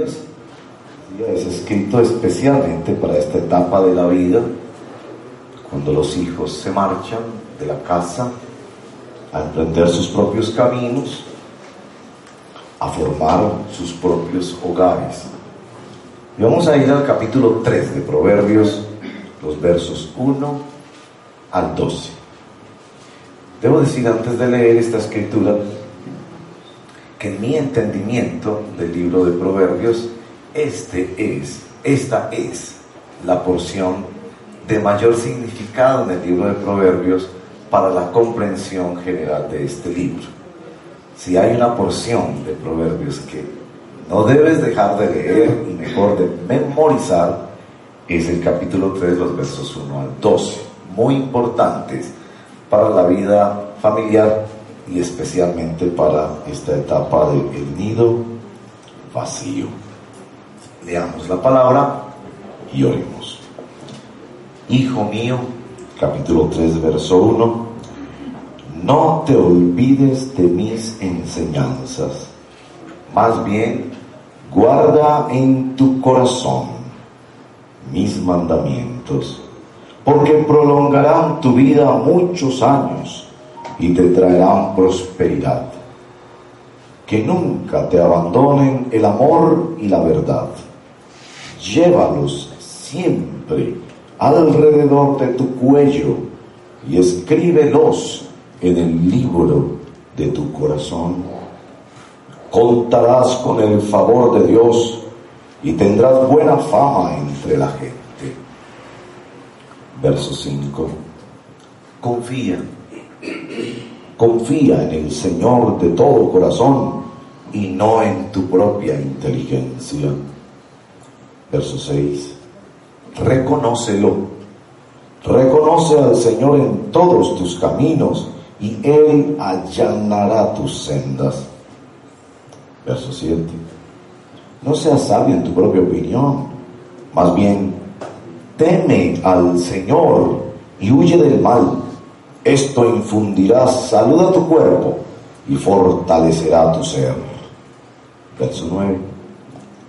Es escrito especialmente para esta etapa de la vida, cuando los hijos se marchan de la casa a emprender sus propios caminos, a formar sus propios hogares. Y vamos a ir al capítulo 3 de Proverbios, los versos 1 al 12. Debo decir antes de leer esta escritura que en mi entendimiento del libro de Proverbios, este es, esta es la porción de mayor significado en el libro de Proverbios para la comprensión general de este libro. Si hay una porción de Proverbios que no debes dejar de leer y mejor de memorizar, es el capítulo 3, los versos 1 al 12, muy importantes para la vida familiar y especialmente para esta etapa del nido vacío. Leamos la palabra y oremos. Hijo mío, capítulo 3, verso 1, no te olvides de mis enseñanzas, más bien guarda en tu corazón mis mandamientos, porque prolongarán tu vida muchos años y te traerán prosperidad. Que nunca te abandonen el amor y la verdad llévalos siempre alrededor de tu cuello y escríbelos en el libro de tu corazón. Contarás con el favor de Dios y tendrás buena fama entre la gente. Verso 5. Confía, confía en el Señor de todo corazón y no en tu propia inteligencia Verso 6. Reconócelo. Reconoce al Señor en todos tus caminos y Él allanará tus sendas. Verso 7. No seas sabio en tu propia opinión, más bien teme al Señor y huye del mal. Esto infundirá salud a tu cuerpo y fortalecerá tu ser. Verso 9.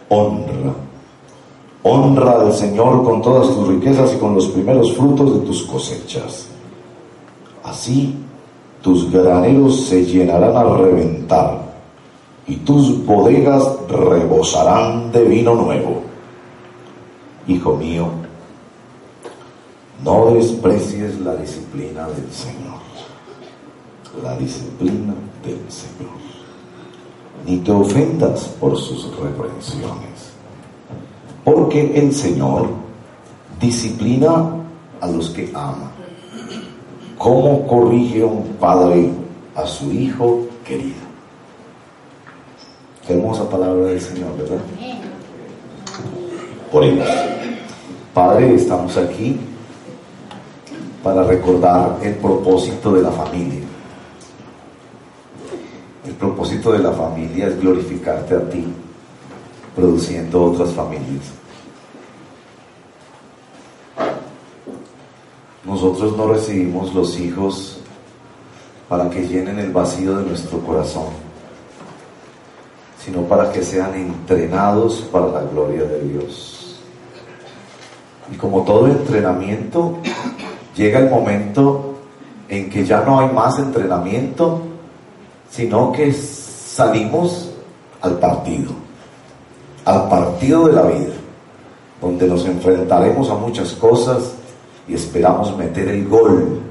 Honra Honra al Señor con todas tus riquezas y con los primeros frutos de tus cosechas. Así tus graneros se llenarán al reventar y tus bodegas rebosarán de vino nuevo. Hijo mío, no desprecies la disciplina del Señor, la disciplina del Señor, ni te ofendas por sus reprensiones porque el Señor disciplina a los que ama. ¿Cómo corrige un padre a su hijo querido? Hermosa palabra del Señor, ¿verdad? Por ello, Padre, estamos aquí para recordar el propósito de la familia. El propósito de la familia es glorificarte a ti produciendo otras familias. Nosotros no recibimos los hijos para que llenen el vacío de nuestro corazón, sino para que sean entrenados para la gloria de Dios. Y como todo entrenamiento, llega el momento en que ya no hay más entrenamiento, sino que salimos al partido al partido de la vida, donde nos enfrentaremos a muchas cosas y esperamos meter el gol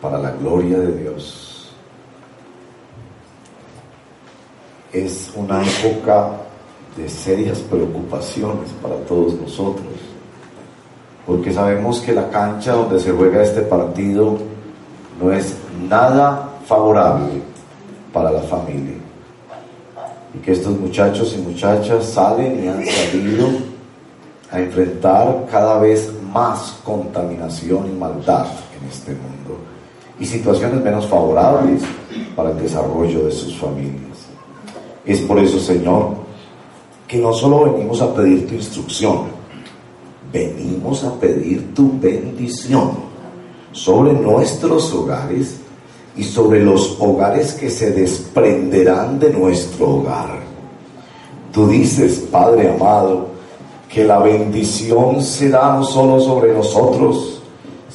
para la gloria de Dios. Es una época de serias preocupaciones para todos nosotros, porque sabemos que la cancha donde se juega este partido no es nada favorable para la familia y que estos muchachos y muchachas salen y han salido a enfrentar cada vez más contaminación y maldad en este mundo y situaciones menos favorables para el desarrollo de sus familias. Es por eso, Señor, que no solo venimos a pedir tu instrucción, venimos a pedir tu bendición sobre nuestros hogares y sobre los hogares que se desprenderán de nuestro hogar. Tú dices, Padre amado, que la bendición será no solo sobre nosotros,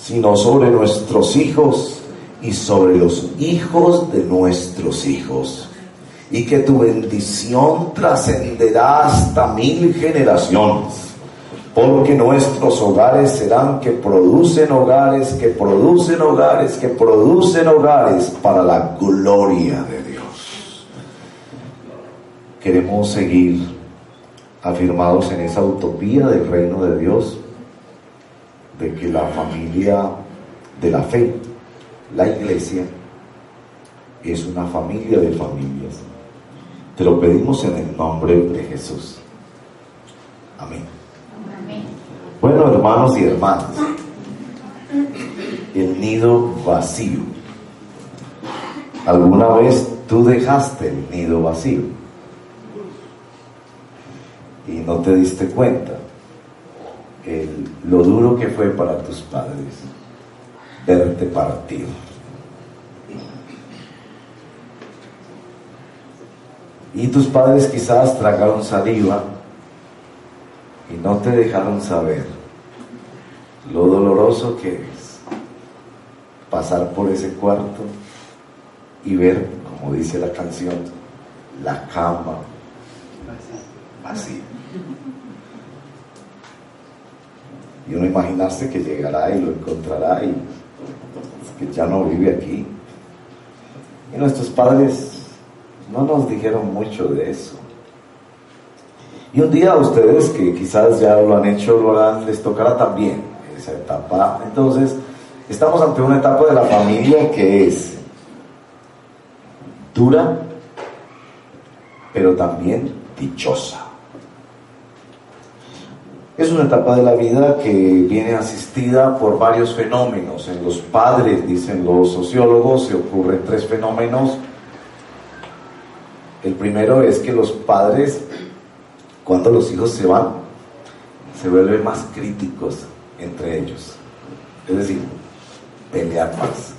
sino sobre nuestros hijos y sobre los hijos de nuestros hijos. Y que tu bendición trascenderá hasta mil generaciones. Porque nuestros hogares serán que producen hogares, que producen hogares, que producen hogares para la gloria de Dios. Queremos seguir afirmados en esa utopía del reino de Dios, de que la familia de la fe, la iglesia, es una familia de familias. Te lo pedimos en el nombre de Jesús. Amén. Bueno, hermanos y hermanas, el nido vacío. ¿Alguna vez tú dejaste el nido vacío? Y no te diste cuenta lo duro que fue para tus padres verte partir. Y tus padres quizás tragaron saliva y no te dejaron saber lo doloroso que es pasar por ese cuarto y ver, como dice la canción, la cama vacía. Y uno imaginarse que llegará y lo encontrará y que ya no vive aquí. Y nuestros padres no nos dijeron mucho de eso. Y un día a ustedes que quizás ya lo han hecho, lo les tocará también esa etapa. Entonces, estamos ante una etapa de la familia que es dura, pero también dichosa. Es una etapa de la vida que viene asistida por varios fenómenos. En los padres, dicen los sociólogos, se ocurren tres fenómenos. El primero es que los padres, cuando los hijos se van, se vuelven más críticos entre ellos. Es decir, pelear más.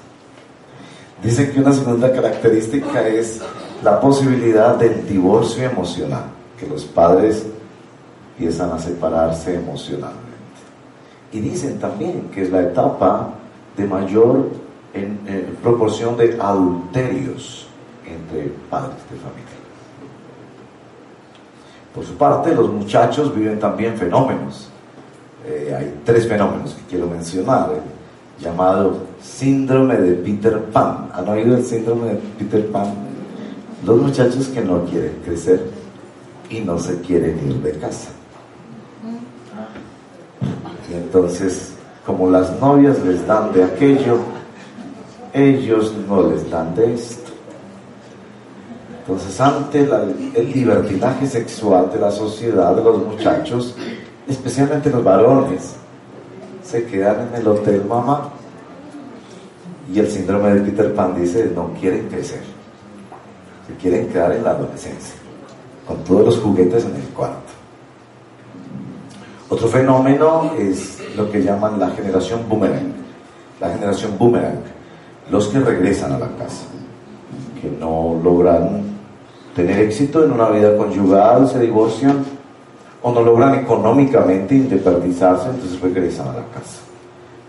Dicen que una segunda característica es la posibilidad del divorcio emocional, que los padres empiezan a separarse emocionalmente. Y dicen también que es la etapa de mayor proporción de adulterios entre padres de familia. Por su parte, los muchachos viven también fenómenos. Eh, hay tres fenómenos que quiero mencionar. El llamado síndrome de Peter Pan. ¿Han oído el síndrome de Peter Pan? Los muchachos que no quieren crecer y no se quieren ir de casa. Y entonces, como las novias les dan de aquello, ellos no les dan de esto. Entonces, ante el libertinaje sexual de la sociedad, los muchachos, especialmente los varones, se quedan en el hotel mamá. Y el síndrome de Peter Pan dice, no quieren crecer, se quieren quedar en la adolescencia, con todos los juguetes en el cuarto. Otro fenómeno es lo que llaman la generación boomerang. La generación boomerang, los que regresan a la casa, que no logran tener éxito en una vida conyugal, se divorcian o no logran económicamente independizarse, entonces regresan a la casa.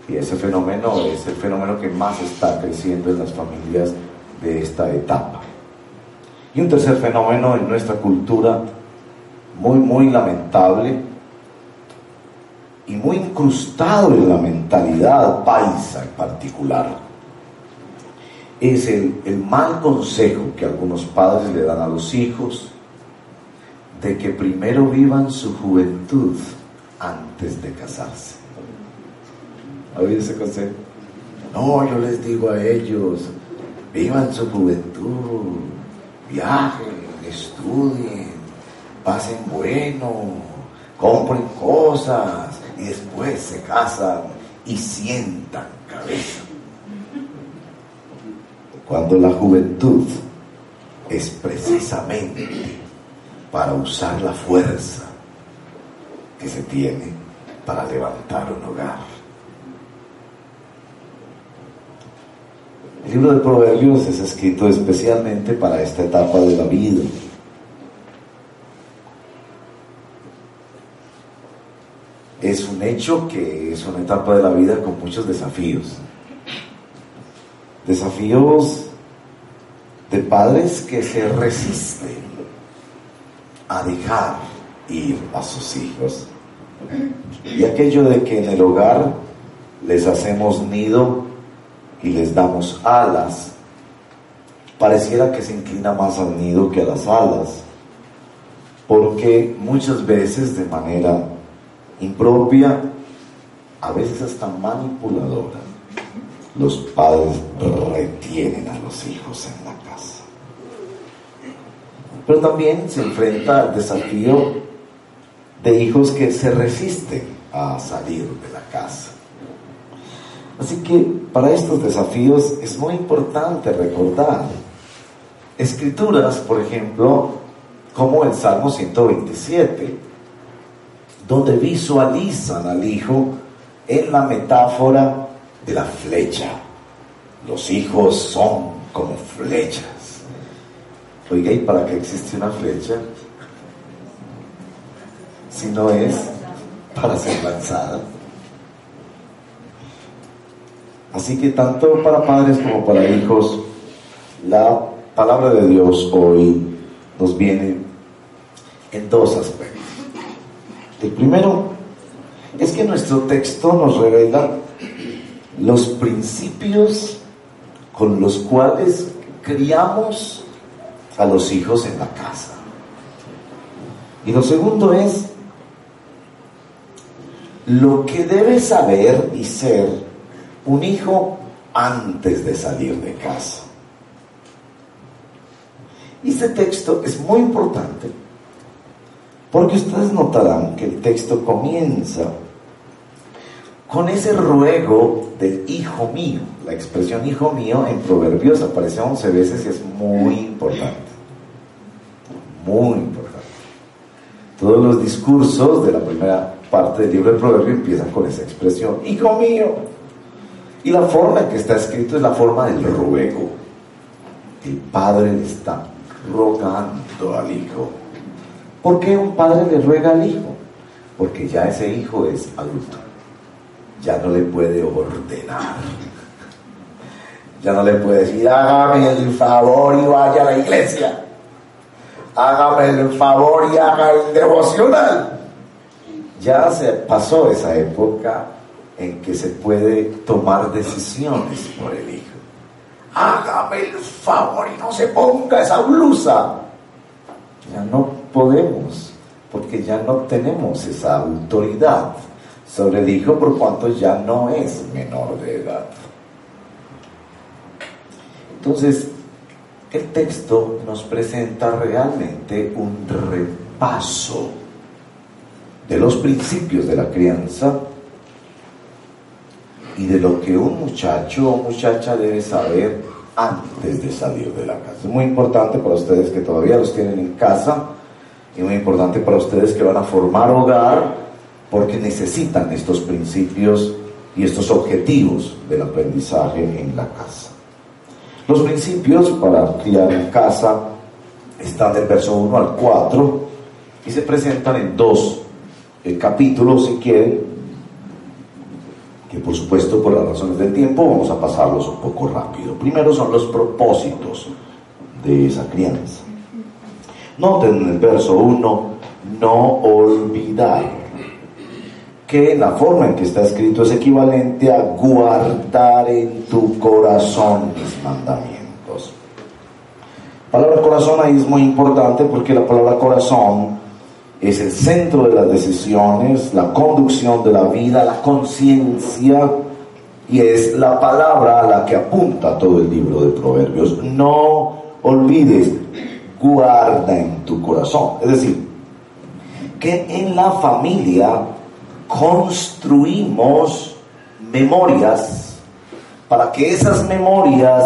Y ese fenómeno es el fenómeno que más está creciendo en las familias de esta etapa. Y un tercer fenómeno en nuestra cultura, muy, muy lamentable, y muy incrustado en la mentalidad paisa en particular, es el, mal consejo que algunos padres le dan a los hijos de que primero vivan su juventud antes de casarse. ¿Ha oído ese consejo? No, yo les digo a ellos, vivan su juventud, viajen, estudien, pasen bueno, compren cosas, y después se casan y sientan cabeza cuando la juventud es precisamente para usar la fuerza que se tiene para levantar un hogar. El libro de Proverbios es escrito especialmente para esta etapa de la vida. Es un hecho que es una etapa de la vida con muchos desafíos. Desafíos de padres que se resisten a dejar ir a sus hijos. Y aquello de que en el hogar les hacemos nido y les damos alas, pareciera que se inclina más al nido que a las alas, porque muchas veces de manera impropia, a veces hasta manipuladora, los padres retienen a los hijos en la casa. Pero también se enfrenta al desafío de hijos que se resisten a salir de la casa. Así que para estos desafíos es muy importante recordar escrituras, por ejemplo, como el Salmo 127, donde visualizan al hijo en la metáfora de la flecha. Los hijos son como flechas. Oiga, ¿y para qué existe una flecha? Si no es para ser lanzada. Así que tanto para padres como para hijos, la palabra de Dios hoy nos viene en dos aspectos. El primero es que nuestro texto nos revela los principios con los cuales criamos a los hijos en la casa. Y lo segundo es lo que debe saber y ser un hijo antes de salir de casa. Este texto es muy importante porque ustedes notarán que el texto comienza con ese ruego del hijo mío. La expresión hijo mío en Proverbios aparece 11 veces y es muy importante. Muy importante. Todos los discursos de la primera parte del libro de Proverbios empiezan con esa expresión, hijo mío. Y la forma en que está escrito es la forma del ruego. El padre le está rogando al hijo. ¿Por qué un padre le ruega al hijo? Porque ya ese hijo es adulto. Ya no le puede ordenar. Ya no le puede decir, hágame el favor y vaya a la iglesia. Hágame el favor y haga el devocional. Ya se pasó esa época en que se puede tomar decisiones por el hijo. Hágame el favor y no se ponga esa blusa. Ya no podemos, porque ya no tenemos esa autoridad sobre el hijo por cuanto ya no es menor de edad. Entonces, el texto nos presenta realmente un repaso de los principios de la crianza y de lo que un muchacho o muchacha debe saber antes de salir de la casa. Es muy importante para ustedes que todavía los tienen en casa y muy importante para ustedes que van a formar hogar porque necesitan estos principios y estos objetivos del aprendizaje en la casa. Los principios para criar en casa están del verso 1 al 4 y se presentan en dos eh, capítulos, si quieren, que por supuesto por las razones del tiempo vamos a pasarlos un poco rápido. Primero son los propósitos de esa crianza. Noten en el verso 1, no olvidar, que la forma en que está escrito es equivalente a guardar en tu corazón mis mandamientos. La palabra corazón ahí es muy importante porque la palabra corazón es el centro de las decisiones, la conducción de la vida, la conciencia, y es la palabra a la que apunta todo el libro de Proverbios. No olvides, guarda en tu corazón. Es decir, que en la familia construimos memorias para que esas memorias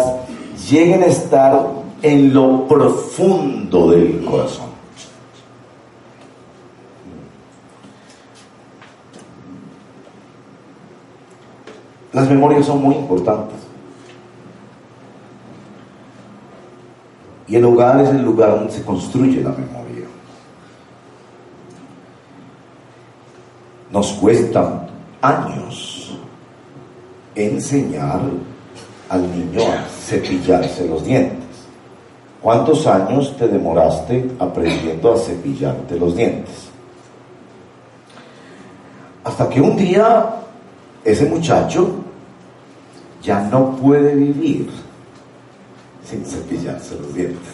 lleguen a estar en lo profundo del corazón. Las memorias son muy importantes. Y el hogar es el lugar donde se construye la memoria. Nos cuesta años enseñar al niño a cepillarse los dientes. ¿Cuántos años te demoraste aprendiendo a cepillarte los dientes? Hasta que un día ese muchacho ya no puede vivir sin cepillarse los dientes.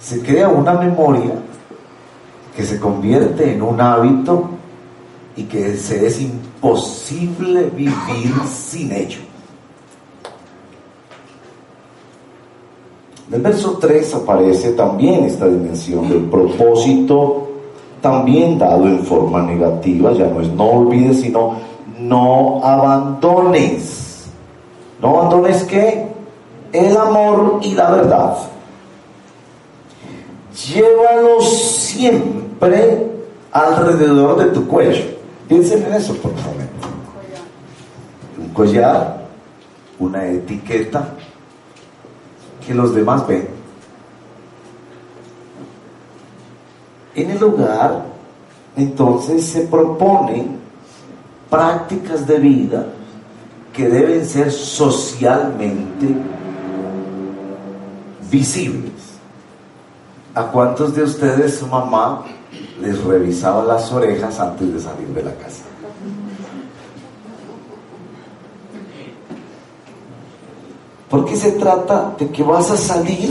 Se crea una memoria que se convierte en un hábito y que se es imposible vivir sin ello. En el verso 3 aparece también esta dimensión del propósito, también dado en forma negativa, ya no es no olvides, sino no abandones. No abandones qué? El amor y la verdad. Llévalos siempre alrededor de tu cuello. Piensen en eso por un momento. Un collar, una etiqueta que los demás ven. En el hogar, entonces se proponen prácticas de vida que deben ser socialmente visibles. ¿A cuántos de ustedes su mamá les revisaba las orejas antes de salir de la casa? Porque se trata de que vas a salir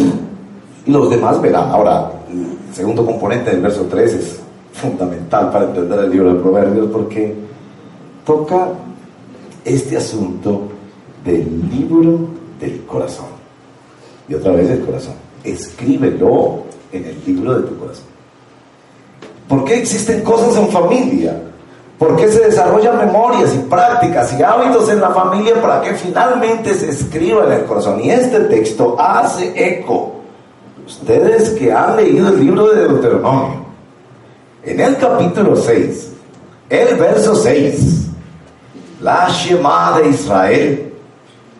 y los demás verán. Ahora, el segundo componente del verso 3 es fundamental para entender el libro de Proverbios porque toca este asunto del libro del corazón. Y otra vez el corazón. Escríbelo en el libro de tu corazón. ¿Por qué existen cosas en familia? ¿Por qué se desarrollan memorias y prácticas y hábitos en la familia para que finalmente se escriba en el corazón? Y este texto hace eco. Ustedes que han leído el libro de Deuteronomio, en el capítulo 6, el verso 6, la Shema de Israel.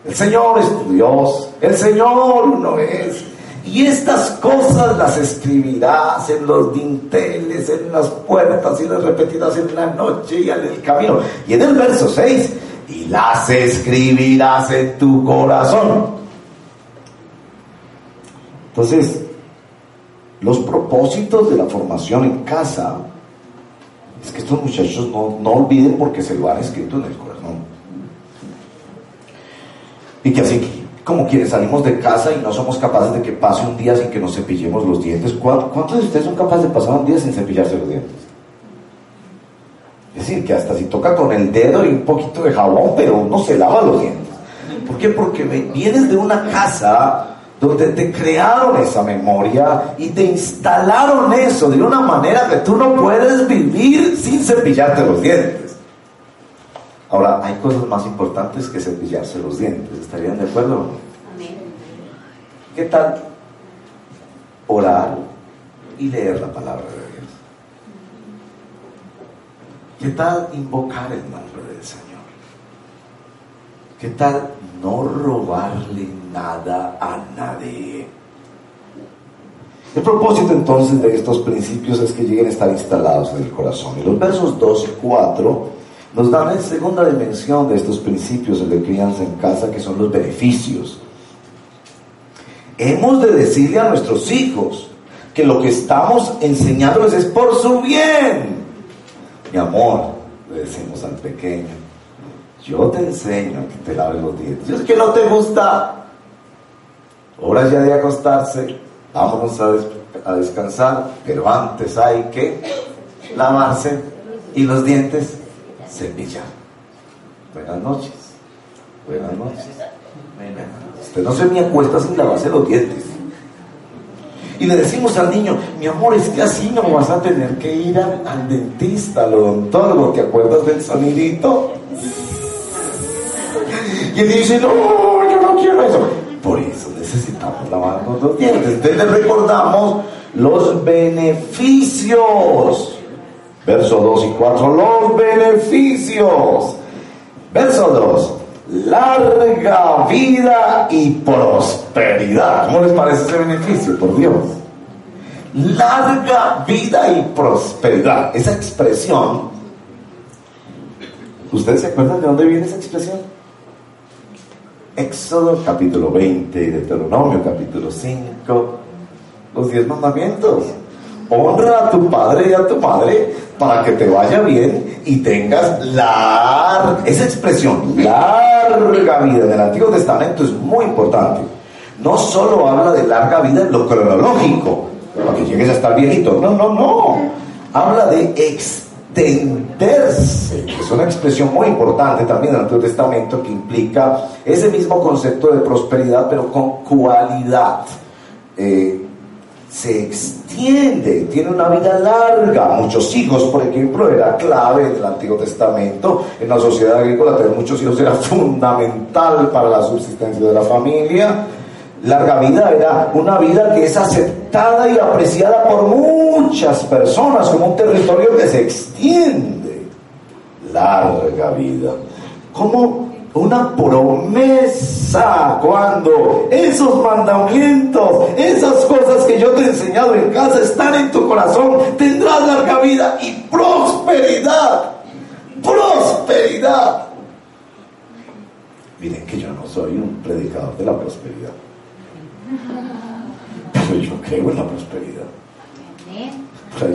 El Señor es tu Dios, el Señor uno es. Y estas cosas las escribirás en los dinteles, en las puertas y las repetirás en la noche y en el camino. Y en el verso 6, y las escribirás en tu corazón. Entonces, los propósitos de la formación en casa es que estos muchachos no, no olviden porque se lo han escrito en el corazón. Y que así como quienes salimos de casa y no somos capaces de que pase un día sin que nos cepillemos los dientes. ¿Cuántos de ustedes son capaces de pasar un día sin cepillarse los dientes? Es decir, que hasta si toca con el dedo y un poquito de jabón, pero uno se lava los dientes. ¿Por qué? Porque vienes de una casa donde te crearon esa memoria y te instalaron eso de una manera que tú no puedes vivir sin cepillarte los dientes. Ahora, hay cosas más importantes que cepillarse los dientes. ¿Estarían de acuerdo no? ¿Qué tal orar y leer la palabra de Dios? ¿Qué tal invocar el nombre del Señor? ¿Qué tal no robarle nada a nadie? El propósito entonces de estos principios es que lleguen a estar instalados en el corazón. Y los versos 2 y 4 nos dan la segunda dimensión de estos principios de crianza en casa, que son los beneficios. Hemos de decirle a nuestros hijos que lo que estamos enseñándoles es por su bien. Mi amor, le decimos al pequeño, yo te enseño que te laves los dientes. Yo sé que no te gusta. Horas ya de acostarse, vámonos a, a descansar, pero antes hay que lavarse y los dientes cepillar. Buenas noches. Buenas noches. Usted no se me acuesta sin lavarse los dientes. Y le decimos al niño, mi amor, es que así no vas a tener que ir al, dentista, al odontólogo, ¿te acuerdas del sonidito? Y él dice, no, yo no quiero eso. Por eso necesitamos lavarnos los dientes. Entonces le recordamos los beneficios Verso 2 y 4, los beneficios. Verso 2, larga vida y prosperidad. ¿Cómo les parece ese beneficio? Por Dios. Larga vida y prosperidad. Esa expresión ¿Ustedes se acuerdan de dónde viene esa expresión? Éxodo capítulo 20, Deuteronomio capítulo 5, los diez mandamientos. Honra a tu padre y a tu madre para que te vaya bien y tengas larga, esa expresión, larga vida en el Antiguo Testamento es muy importante. No solo habla de larga vida en lo cronológico, para que llegues a estar viejito, no, no, no. Habla de extenderse, que es una expresión muy importante también en el Antiguo Testamento que implica ese mismo concepto de prosperidad, pero con cualidad. Eh, se tiene una vida larga. Muchos hijos, por ejemplo, era clave en el Antiguo Testamento. En la sociedad agrícola tener muchos hijos era fundamental para la subsistencia de la familia. Larga vida era una vida que es aceptada y apreciada por muchas personas como un territorio que se extiende. Larga vida. Como una promesa cuando esos mandamientos, esas cosas que yo te he enseñado en casa están en tu corazón, tendrás larga vida y prosperidad. Prosperidad. Miren que yo no soy un predicador de la prosperidad. Pero yo creo en la prosperidad.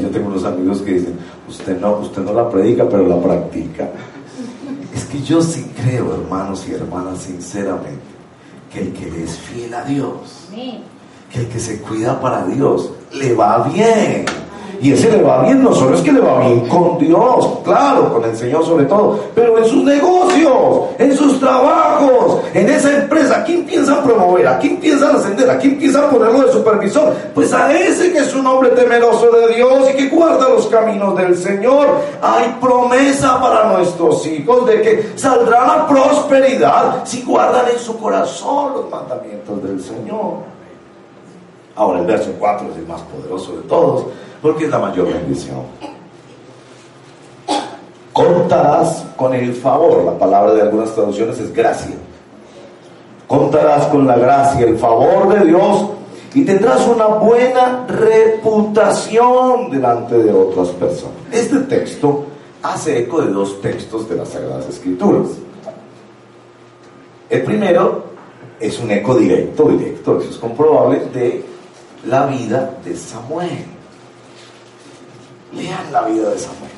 Yo tengo unos amigos que dicen, usted no, usted no la predica, pero la practica. Es que yo sí creo, hermanos y hermanas, sinceramente, que el que le es fiel a Dios, que el que se cuida para Dios, le va bien. Y ese le va bien, no solo es que le va bien con Dios, claro, con el Señor sobre todo, pero en sus negocios, en sus trabajos, en esa empresa, ¿a quién piensan promover? ¿A quién piensan ascender? ¿A quién piensan ponerlo de supervisor? Pues a ese que es un hombre temeroso de Dios y que guarda los caminos del Señor. Hay promesa para nuestros hijos de que saldrán a prosperidad si guardan en su corazón los mandamientos del Señor. Ahora el verso 4 es el más poderoso de todos porque es la mayor bendición. Contarás con el favor, la palabra de algunas traducciones es gracia. Contarás con la gracia, el favor de Dios y tendrás una buena reputación delante de otras personas. Este texto hace eco de dos textos de las Sagradas Escrituras. El primero es un eco directo, directo, eso es comprobable, de la vida de Samuel. Lean la vida de Samuel.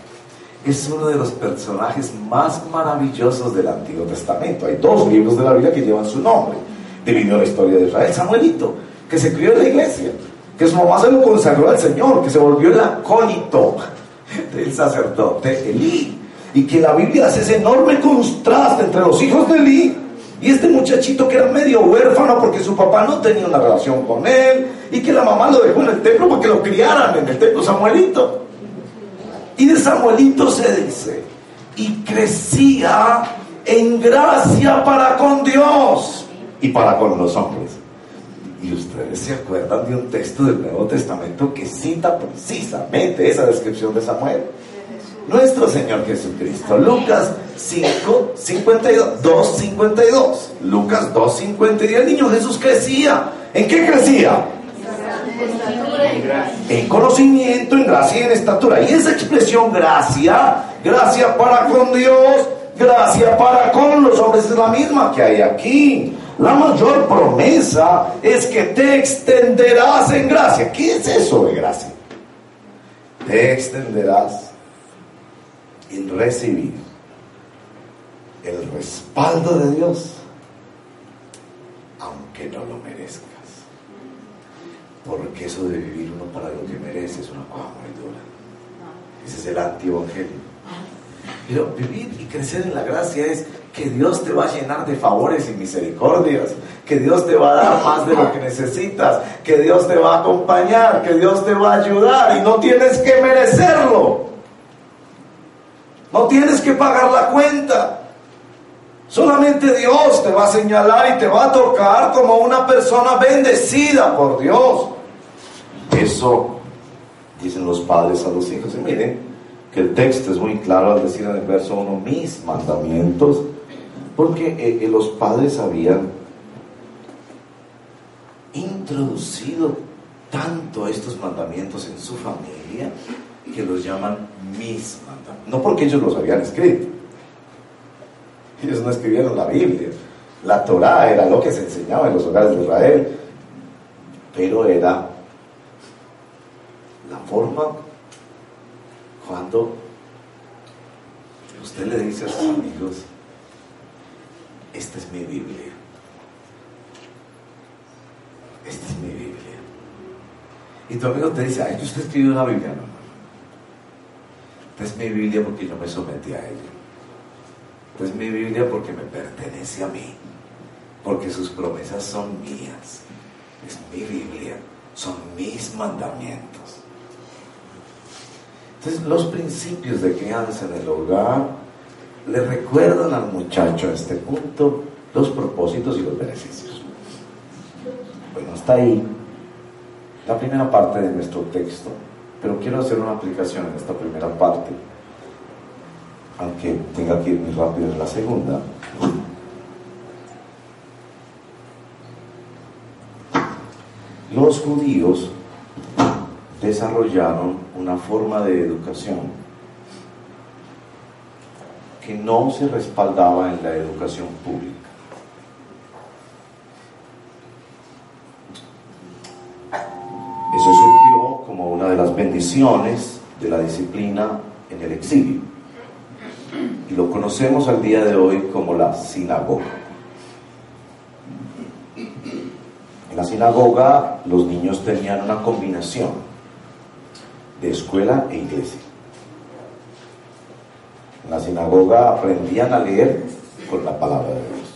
Es uno de los personajes más maravillosos del Antiguo Testamento. Hay dos libros de la Biblia que llevan su nombre. Dividió la historia de Israel. Samuelito, que se crió en la iglesia, que su mamá se lo consagró al Señor, que se volvió el acólito del sacerdote Elí. Y que la Biblia hace ese enorme contraste entre los hijos de Elí y este muchachito que era medio huérfano porque su papá no tenía una relación con él y que la mamá lo dejó en el templo para que lo criaran en el templo Samuelito. Y de Samuelito se dice, y crecía en gracia para con Dios y para con los hombres. Y ustedes se acuerdan de un texto del Nuevo Testamento que cita precisamente esa descripción de Samuel. Nuestro Señor Jesucristo. Lucas 5, 52, 2, 52. Lucas 2, 52. El niño Jesús crecía. ¿En qué crecía? En conocimiento, en gracia y en estatura. Y esa expresión gracia, gracia para con Dios, gracia para con los hombres es la misma que hay aquí. La mayor promesa es que te extenderás en gracia. ¿Qué es eso de gracia? Te extenderás en recibir el respaldo de Dios, aunque no lo merezcas. Porque eso de vivir uno para lo que merece es una cosa muy dura. Ese es el antievangelio. Pero vivir y crecer en la gracia es que Dios te va a llenar de favores y misericordias, que Dios te va a dar más de lo que necesitas, que Dios te va a acompañar, que Dios te va a ayudar y no tienes que merecerlo. No tienes que pagar la cuenta. Solamente Dios te va a señalar y te va a tocar como una persona bendecida por Dios. Eso dicen los padres a los hijos. Y miren que el texto es muy claro al decir en el verso 1 mis mandamientos, porque eh, eh, los padres habían introducido tanto estos mandamientos en su familia que los llaman mis mandamientos. No porque ellos los habían escrito, Ellos no escribieron la Biblia. La Torá era lo que se enseñaba en los hogares de Israel, pero era la forma cuando usted le dice a sus amigos, esta es mi Biblia. Esta es mi Biblia. Y tu amigo te dice, ay, usted escribió una Biblia. No, Esta es mi Biblia porque yo me sometí a ella. Es mi Biblia porque me pertenece a mí. Porque sus promesas son mías. Es mi Biblia. Son mis mandamientos. Entonces, los principios de crianza en el hogar le recuerdan al muchacho a este punto los propósitos y los beneficios. Bueno, hasta ahí la primera parte de nuestro texto, pero quiero hacer una aplicación en esta primera parte, aunque tenga que ir muy rápido en la segunda. Los judíos desarrollaron una forma de educación que no se respaldaba en la educación pública. Eso surgió como una de las bendiciones de la disciplina en el exilio. Lo conocemos al día de hoy como la sinagoga. En la sinagoga los niños tenían una combinación de escuela e iglesia. En la sinagoga aprendían a leer con la palabra de Dios.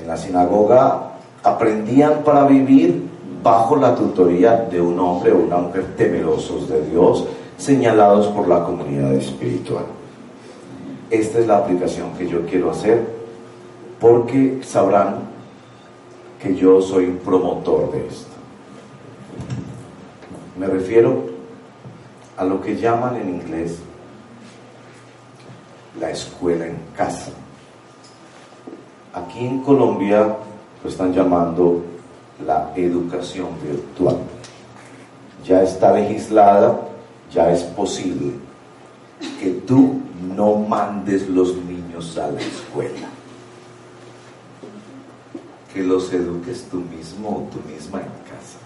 En la sinagoga aprendían para vivir bajo la tutoría de un hombre o una mujer temerosos de Dios, señalados por la comunidad espiritual. Esta es la aplicación que yo quiero hacer porque sabrán que yo soy un promotor de esto. Me refiero a lo que llaman en inglés la escuela en casa. Aquí en Colombia lo están llamando la educación virtual. Ya está legislada, ya es posible que tú no mandes los niños a la escuela. Que los eduques tú mismo o tú misma en casa.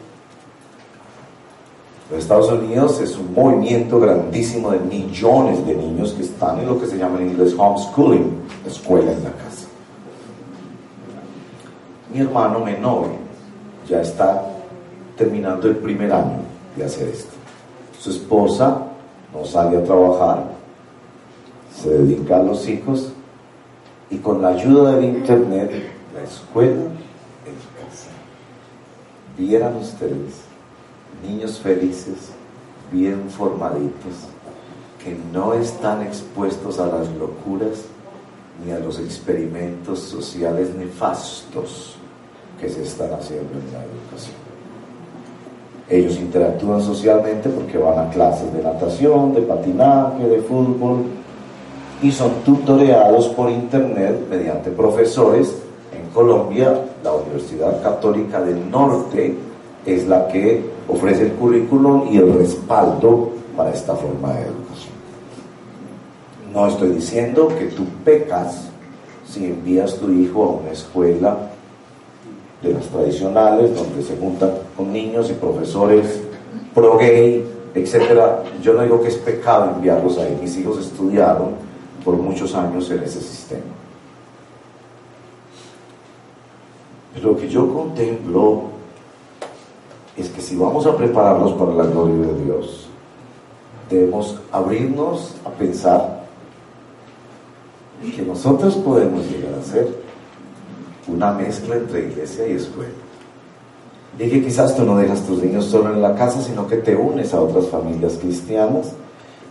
Los Estados Unidos es un movimiento grandísimo de millones de niños que están en lo que se llama en inglés homeschooling, escuela en la casa. Mi hermano menor ya está terminando el primer año de hacer esto. Su esposa no sale a trabajar, se dedica a los hijos y con la ayuda del internet, la escuela en casa. Vieran ustedes niños felices, bien formaditos, que no están expuestos a las locuras ni a los experimentos sociales nefastos que se están haciendo en la educación. Ellos interactúan socialmente porque van a clases de natación, de patinaje, de fútbol y son tutoreados por internet mediante profesores. En Colombia, la Universidad Católica del Norte es la que ofrece el currículum y el respaldo para esta forma de educación. No estoy diciendo que tú pecas si envías tu hijo a una escuela de las tradicionales, donde se juntan con niños y profesores pro gay, etc. Yo no digo que es pecado enviarlos ahí. Mis hijos estudiaron por muchos años en ese sistema. Pero lo que yo contemplo es que si vamos a prepararnos para la gloria de Dios, debemos abrirnos a pensar que nosotros podemos llegar a ser una mezcla entre iglesia y escuela. Dije, quizás tú no dejas tus niños solo en la casa, sino que te unes a otras familias cristianas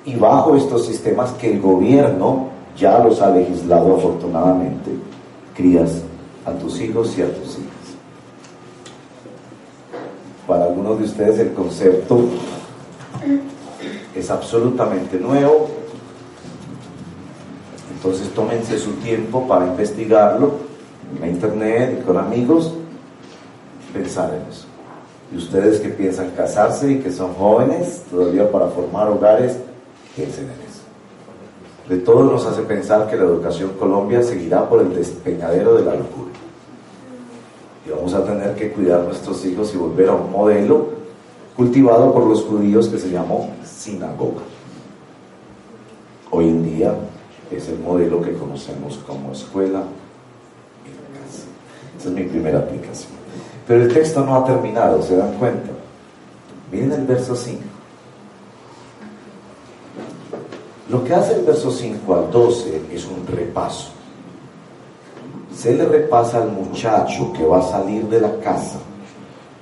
y bajo estos sistemas que el gobierno ya los ha legislado afortunadamente, crías a tus hijos y a tus hijas para algunos de ustedes el concepto es absolutamente nuevo. Entonces tómense su tiempo para investigarlo en la internet y con amigos, pensar en eso. Y ustedes que piensan casarse y que son jóvenes todavía para formar hogares, piensen en eso. de todo nos hace pensar que la educación Colombia seguirá por el despeñadero de la locura. Y vamos a tener que cuidar a nuestros hijos y volver a un modelo cultivado por los judíos que se llamó sinagoga. Hoy en día es el modelo que conocemos como escuela y casa. Esa es mi primera aplicación. Pero el texto no ha terminado, ¿se dan cuenta? Miren el verso 5. Lo que hace el verso 5 al 12 es un repaso. Se le repasa al muchacho que va a salir de la casa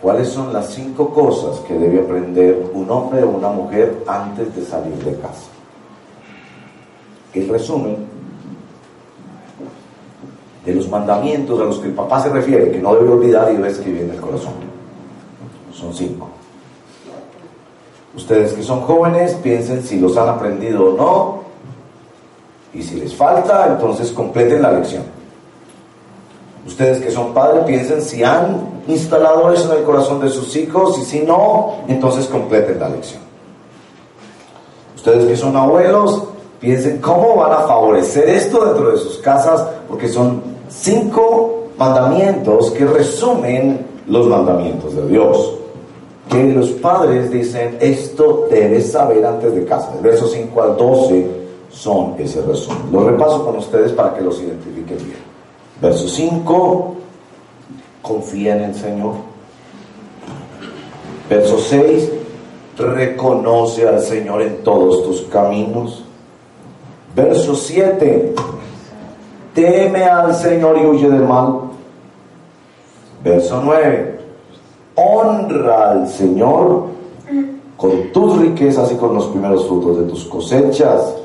cuáles son las cinco cosas que debe aprender un hombre o una mujer antes de salir de casa. El resumen de los mandamientos a los que el papá se refiere, que no debe olvidar y debe escribir en el corazón. Son cinco. Ustedes que son jóvenes, piensen si los han aprendido o no. Y si les falta, entonces completen la lección. Ustedes que son padres, piensen si han instalado eso en el corazón de sus hijos y si no, entonces completen la lección. Ustedes que son abuelos, piensen cómo van a favorecer esto dentro de sus casas, porque son cinco mandamientos que resumen los mandamientos de Dios. Que los padres dicen, esto debes saber antes de casa. El verso 5 al 12 son ese resumen. Lo repaso con ustedes para que los identifiquen bien. Verso 5, confía en el Señor. Verso 6, reconoce al Señor en todos tus caminos. Verso 7, teme al Señor y huye del mal. Verso 9, honra al Señor con tus riquezas y con los primeros frutos de tus cosechas.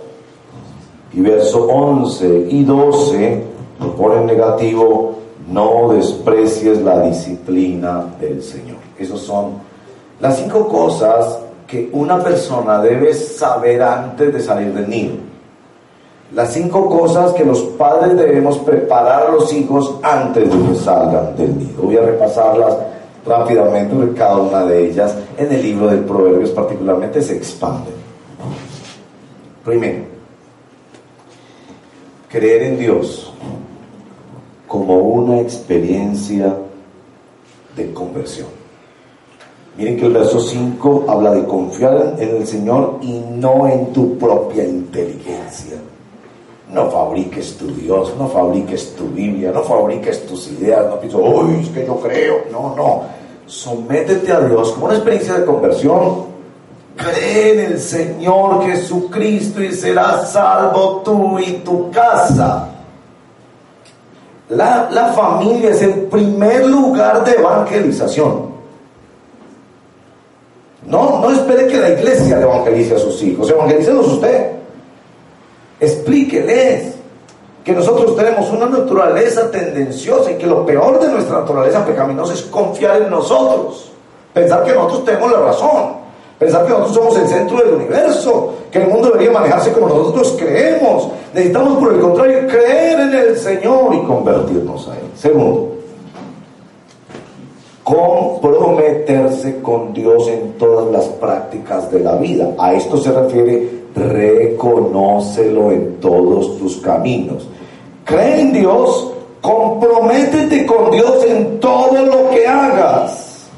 Y verso 11 y 12 lo pone negativo, no desprecies la disciplina del Señor. Esas son las cinco cosas que una persona debe saber antes de salir del nido. Las cinco cosas que los padres debemos preparar a los hijos antes de que salgan del nido. Voy a repasarlas rápidamente cada una de ellas en el libro del Proverbios particularmente se expande. Primero, creer en Dios como una experiencia de conversión. Miren que el verso 5 habla de confiar en el Señor y no en tu propia inteligencia. No fabriques tu Dios, no fabriques tu Biblia, no fabriques tus ideas, no pienses, uy, es que yo creo. No, no. Sométete a Dios como una experiencia de conversión. Cree en el Señor Jesucristo y serás salvo tú y tu casa. La, familia es el primer lugar de evangelización. No, no espere que la iglesia le evangelice a sus hijos, evangelícelos usted. Explíqueles que nosotros tenemos una naturaleza tendenciosa y que lo peor de nuestra naturaleza pecaminosa es confiar en nosotros, pensar que nosotros tenemos la razón. Pensar que nosotros somos el centro del universo, que el mundo debería manejarse como nosotros creemos. Necesitamos, por el contrario, creer en el Señor y convertirnos a Él. Segundo, comprometerse con Dios en todas las prácticas de la vida. A esto se refiere, reconócelo en todos tus caminos. Cree en Dios, comprométete con Dios en todo lo que hagas.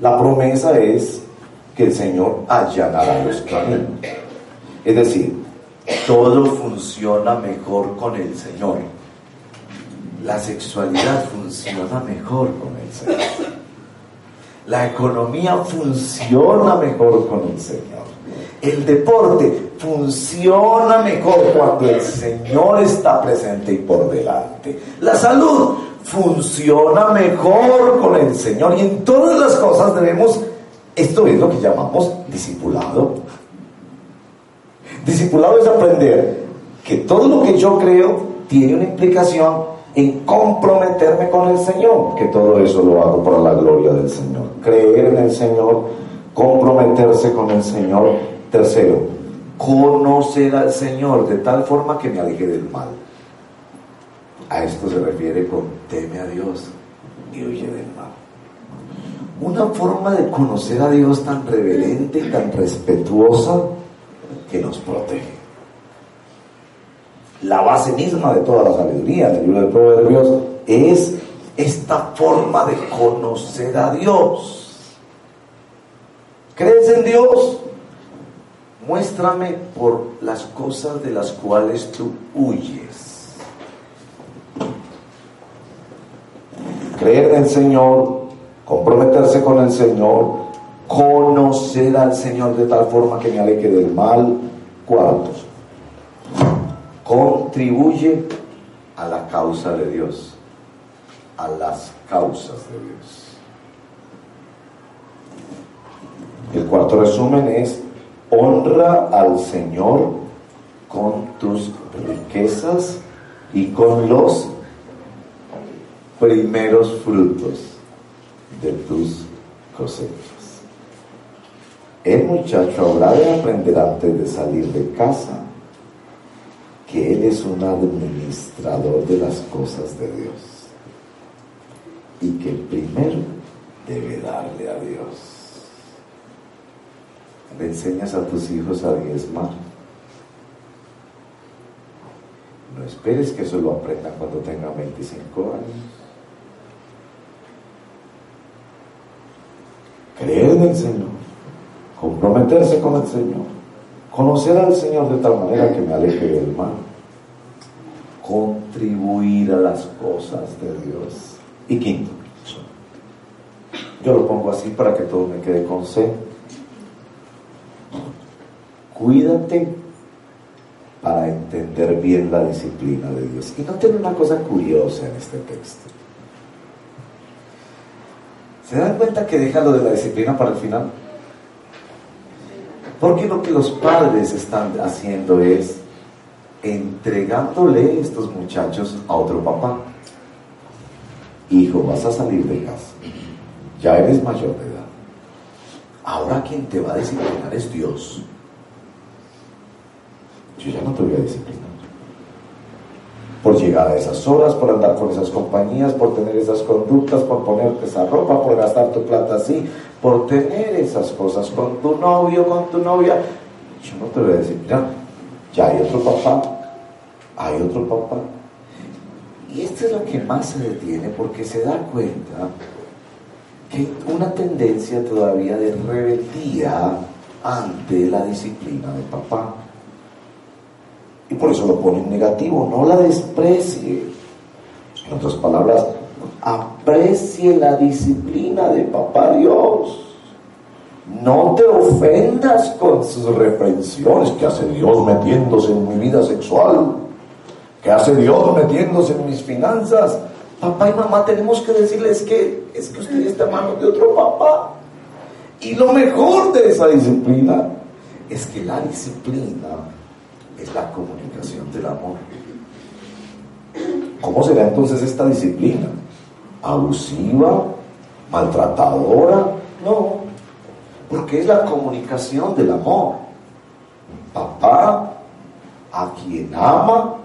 La promesa es que el Señor allanará los caminos. Es decir, todo funciona mejor con el Señor. La sexualidad funciona mejor con el Señor. La economía funciona mejor con el Señor. El deporte funciona mejor cuando el Señor está presente y por delante. La salud funciona mejor con el Señor y en todas las cosas debemos, esto es lo que llamamos discipulado. Discipulado es aprender que todo lo que yo creo tiene una implicación en comprometerme con el Señor, que todo eso lo hago para la gloria del Señor. Creer en el Señor, comprometerse con el Señor. Tercero, conocer al Señor de tal forma que me aleje del mal. A esto se refiere con teme a Dios y huye del mal. una forma de conocer a Dios tan reverente y tan respetuosa que nos protege. La base misma de toda la sabiduría del libro de Proverbios es esta forma de conocer a Dios. ¿Crees en Dios? Muéstrame por las cosas de las cuales tú huyes. Creer en el Señor, comprometerse con el Señor, conocer al Señor de tal forma que me aleje del mal. Cuarto, contribuye a la causa de Dios, a las causas de Dios. El cuarto resumen es, honra al Señor con tus riquezas y con los primeros frutos de tus cosechas. El muchacho habrá de aprender antes de salir de casa que Él es un administrador de las cosas de Dios y que primero debe darle a Dios. Le enseñas a tus hijos a diezmar. No esperes que eso lo aprendan cuando tengan 25 años. Creer en el Señor, comprometerse con el Señor, conocer al Señor de tal manera que me aleje del mal, contribuir a las cosas de Dios. Y quinto, yo lo pongo así para que todo me quede con C. Cuídate para entender bien la disciplina de Dios. Y no tiene una cosa curiosa en este texto. ¿Se dan cuenta que deja lo de la disciplina para el final? Porque lo que los padres están haciendo es entregándole estos muchachos a otro papá. Hijo, vas a salir de casa. Ya eres mayor de edad. Ahora quien te va a disciplinar es Dios. Yo ya no te voy a disciplinar. Por llegar a esas horas, por andar con esas compañías, por tener esas conductas, por ponerte esa ropa, por gastar tu plata así, por tener esas cosas con tu novio, con tu novia. Yo no te voy a disciplinar. Ya hay otro papá, hay otro papá. Y esto es lo que más se detiene porque se da cuenta que una tendencia todavía de rebeldía ante la disciplina de papá. Y por eso lo pone en negativo, no la desprecie. En otras palabras, aprecie la disciplina de papá Dios. No te ofendas con sus reprensiones que hace Dios metiéndose en mi vida sexual, que hace Dios metiéndose en mis finanzas. Papá y mamá tenemos que decirles que es que usted está en manos de otro papá. Y lo mejor de esa disciplina es que la disciplina es la comunicación del amor. ¿Cómo será entonces esta disciplina? ¿Abusiva? ¿Maltratadora? No, porque es la comunicación del amor. Papá, a quien ama,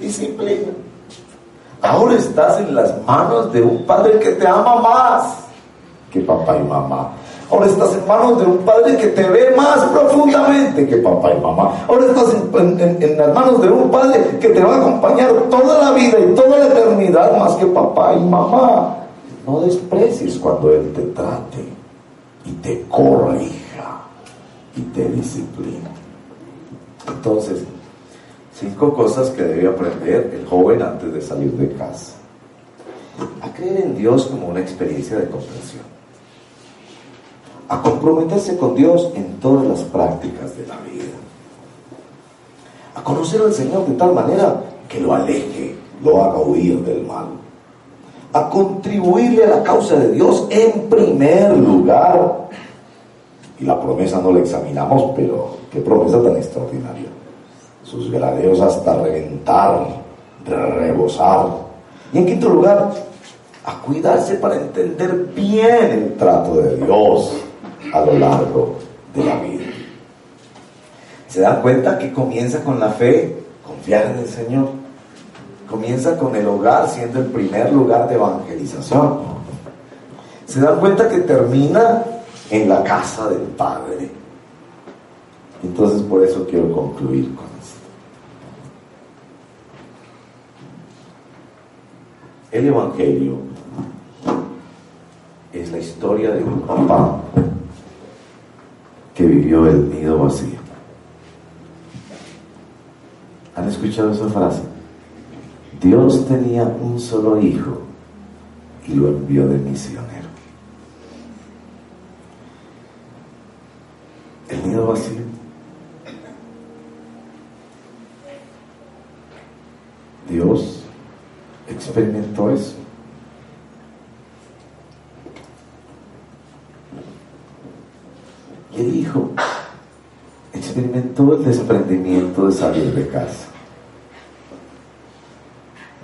disciplina. Ahora estás en las manos de un padre que te ama más que papá y mamá. Ahora estás en manos de un padre que te ve más profundamente que papá y mamá. Ahora estás en, las manos de un padre que te va a acompañar toda la vida y toda la eternidad más que papá y mamá. No desprecies cuando Él te trate y te corrija y te disciplina. Entonces, cinco cosas que debe aprender el joven antes de salir de casa. A creer en Dios como una experiencia de comprensión a comprometerse con Dios en todas las prácticas de la vida, a conocer al Señor de tal manera que lo aleje, lo haga huir del mal, a contribuirle a la causa de Dios en primer lugar. Y la promesa no la examinamos, pero qué promesa tan extraordinaria. Sus gradeos hasta reventar, rebosar. Y en quinto lugar, a cuidarse para entender bien el trato de Dios a lo largo de la vida. ¿Se dan cuenta que comienza con la fe? Confiar en el Señor. Comienza con el hogar siendo el primer lugar de evangelización. se dan cuenta que termina en la casa del Padre. Entonces por eso quiero concluir con esto. El Evangelio es la historia de un papá que vivió el nido vacío. ¿Han escuchado esa frase? Dios tenía un solo hijo y lo envió de misionero. El nido vacío. Dios experimentó eso. El hijo experimentó el desprendimiento de salir de casa.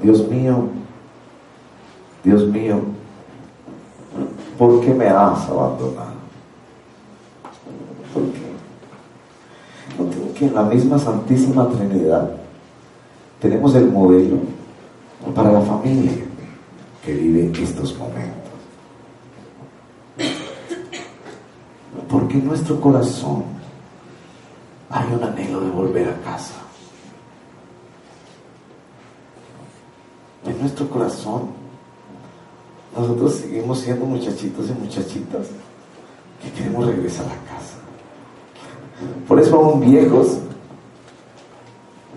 Dios mío, Dios mío, ¿por qué me has abandonado? ¿Por qué? No que en la misma Santísima Trinidad tenemos el modelo para la familia que vive estos momentos. Porque en nuestro corazón hay un anhelo de volver a casa. En nuestro corazón nosotros seguimos siendo muchachitos y muchachitas que queremos regresar a casa. Por eso aún viejos,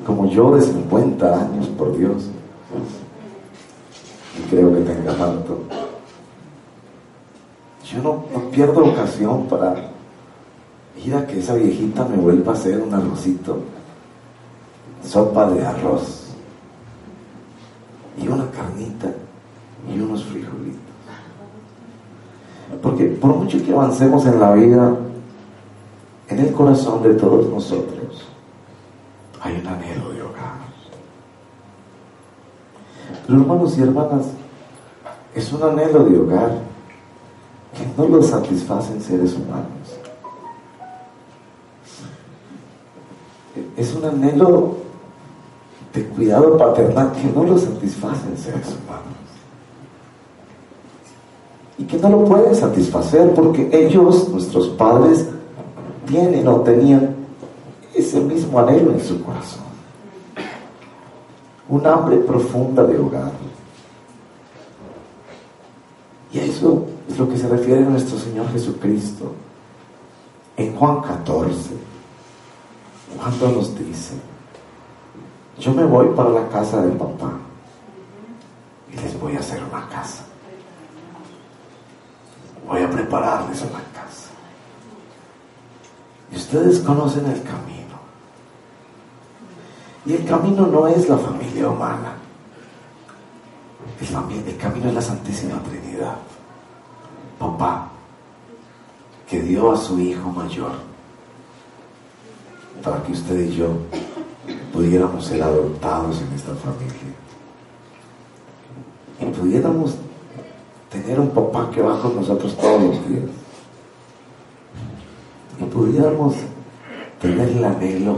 como yo de 50 años, por Dios, y creo que tenga tanto, yo no, pierdo ocasión para ir a que esa viejita me vuelva a hacer un arrocito, sopa de arroz. Y una carnita y unos frijolitos. Porque por mucho que avancemos en la vida, en el corazón de todos nosotros hay un anhelo de hogar. Pero hermanos y hermanas, es un anhelo de hogar que no lo satisfacen seres humanos. Es un anhelo de cuidado paternal que no lo satisfacen seres humanos y que no lo pueden satisfacer porque ellos, nuestros padres, tienen o tenían ese mismo anhelo en su corazón. Un hambre profunda de hogar. Y eso es lo que se refiere a nuestro Señor Jesucristo. En Juan 14, cuando nos dice, yo me voy para la casa del papá y les voy a hacer una casa voy a prepararles una casa. Y ustedes conocen el camino. Y el camino no es la familia humana. El, el camino es la Santísima Trinidad. Papá, que dio a su hijo mayor para que usted y yo pudiéramos ser adoptados en esta familia. Y pudiéramos tener un papá que va con nosotros todos los días. Y pudiéramos tener el anhelo,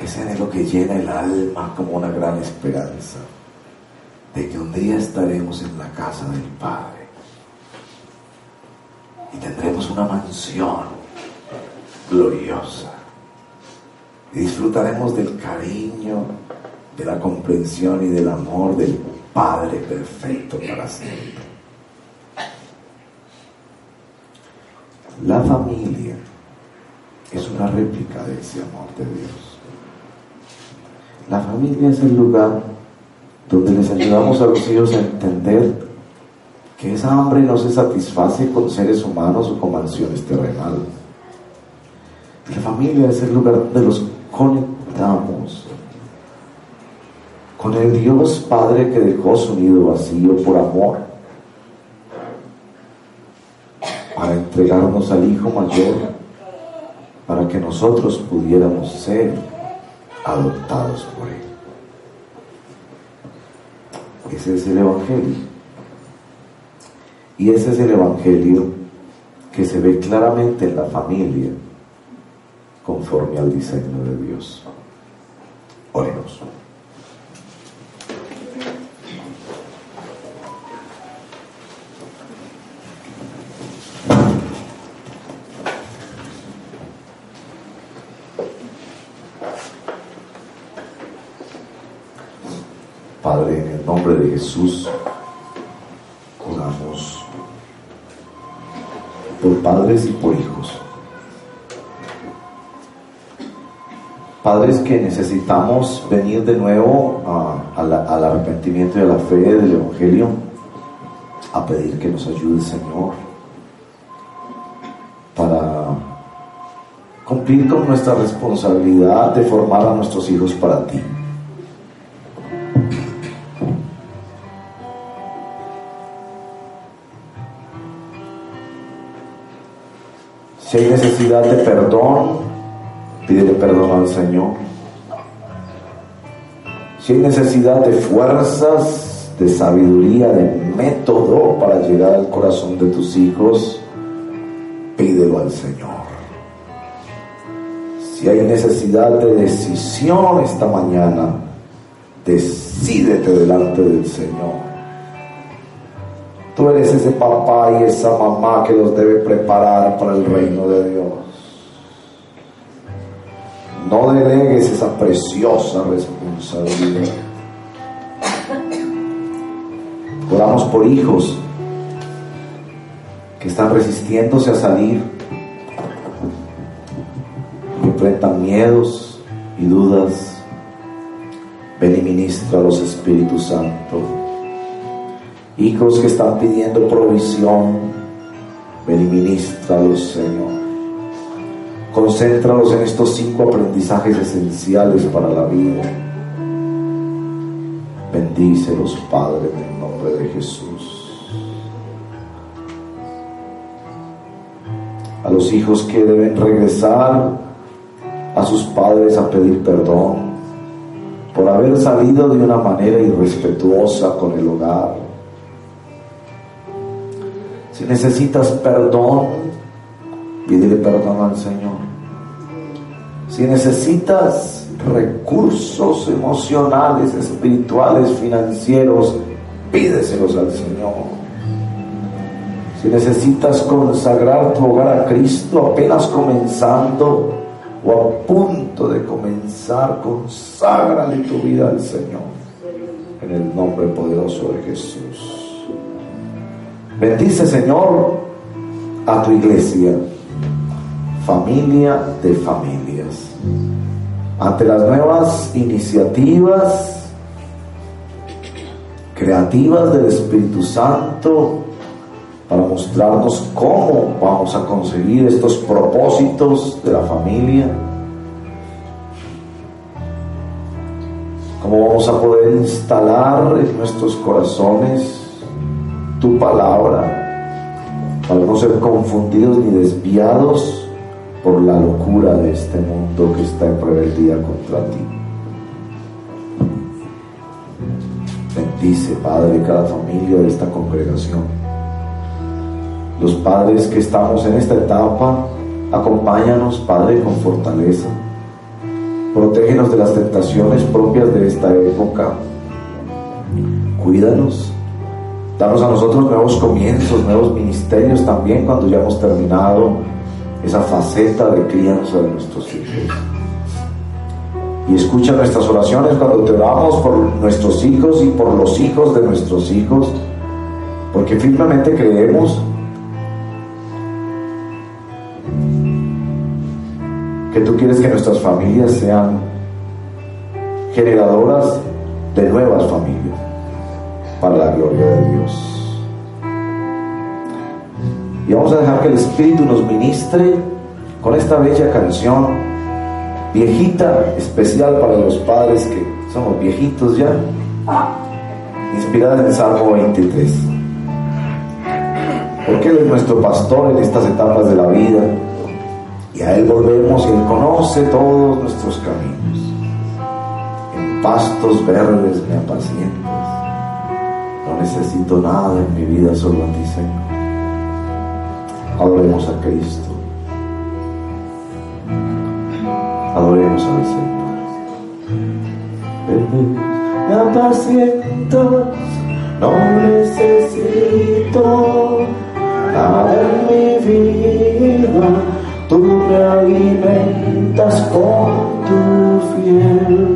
ese anhelo que llena el alma como una gran esperanza, de que un día estaremos en la casa del Padre y tendremos una mansión gloriosa y disfrutaremos del cariño, de la comprensión y del amor del Padre perfecto para siempre. La familia es una réplica de ese amor de Dios. La familia es el lugar donde les ayudamos a los hijos a entender que esa hambre no se satisface con seres humanos o con mansiones terrenales. La familia es el lugar donde los conectamos con el Dios Padre que dejó su nido vacío por amor para entregarnos al Hijo mayor, para que nosotros pudiéramos ser adoptados por Él. Ese es el Evangelio. Y ese es el Evangelio que se ve claramente en la familia conforme al diseño de Dios. Oremos. Padre, en el nombre de Jesús, por padres y por hijos. Padres que necesitamos venir de nuevo al arrepentimiento y a la fe del Evangelio, a pedir que nos ayude Señor para cumplir con nuestra responsabilidad de formar a nuestros hijos para ti. Si hay necesidad de perdón, pídele perdón al Señor. Si hay necesidad de fuerzas, de sabiduría, de método para llegar al corazón de tus hijos, pídelo al Señor. Si hay necesidad de decisión esta mañana, decídete delante del Señor. Tú eres ese papá y esa mamá que los debe preparar para el reino de Dios. No delegues esa preciosa responsabilidad. Oramos por hijos que están resistiéndose a salir, que enfrentan miedos y dudas. Ven y ministra los Espíritus Santos hijos que están pidiendo provisión, ven y ministralos, Señor. Concéntralos en estos cinco aprendizajes esenciales para la vida. Bendícelos, Padre, en el nombre de Jesús. A los hijos que deben regresar a sus padres a pedir perdón por haber salido de una manera irrespetuosa con el hogar si necesitas perdón, pídele perdón al Señor. Si necesitas recursos emocionales, espirituales, financieros, pídeselos al Señor. Si necesitas consagrar tu hogar a Cristo apenas comenzando o a punto de comenzar, conságrale tu vida al Señor. En el nombre poderoso de Jesús. Bendice, Señor, a tu iglesia, familia de familias. Ante las nuevas iniciativas creativas del Espíritu Santo, para mostrarnos cómo vamos a conseguir estos propósitos de la familia, cómo vamos a poder instalar en nuestros corazones tu palabra, para no ser confundidos ni desviados por la locura de este mundo que está en rebeldía contra ti. Bendice, Padre, cada familia de esta congregación. Los padres que estamos en esta etapa, acompáñanos, Padre, con fortaleza. Protégenos de las tentaciones propias de esta época. Cuídanos Danos a nosotros nuevos comienzos, nuevos ministerios también cuando ya hemos terminado esa faceta de crianza de nuestros hijos. Y escucha nuestras oraciones cuando te oramos por nuestros hijos y por los hijos de nuestros hijos, porque firmemente creemos que tú quieres que nuestras familias sean generadoras de nuevas familias para la gloria de Dios. Y vamos a dejar que el Espíritu nos ministre con esta bella canción, viejita, especial para los padres que somos viejitos ya, inspirada en el Salmo 23. Porque Él es nuestro pastor en estas etapas de la vida y a Él volvemos y Él conoce todos nuestros caminos. En pastos verdes me apacientas necesito nada en mi vida, solo a ti, Señor. Adoremos a Cristo. Adoremos al Señor. Me apacientas, no necesito nada en mi vida. Tú me alimentas con tu fiel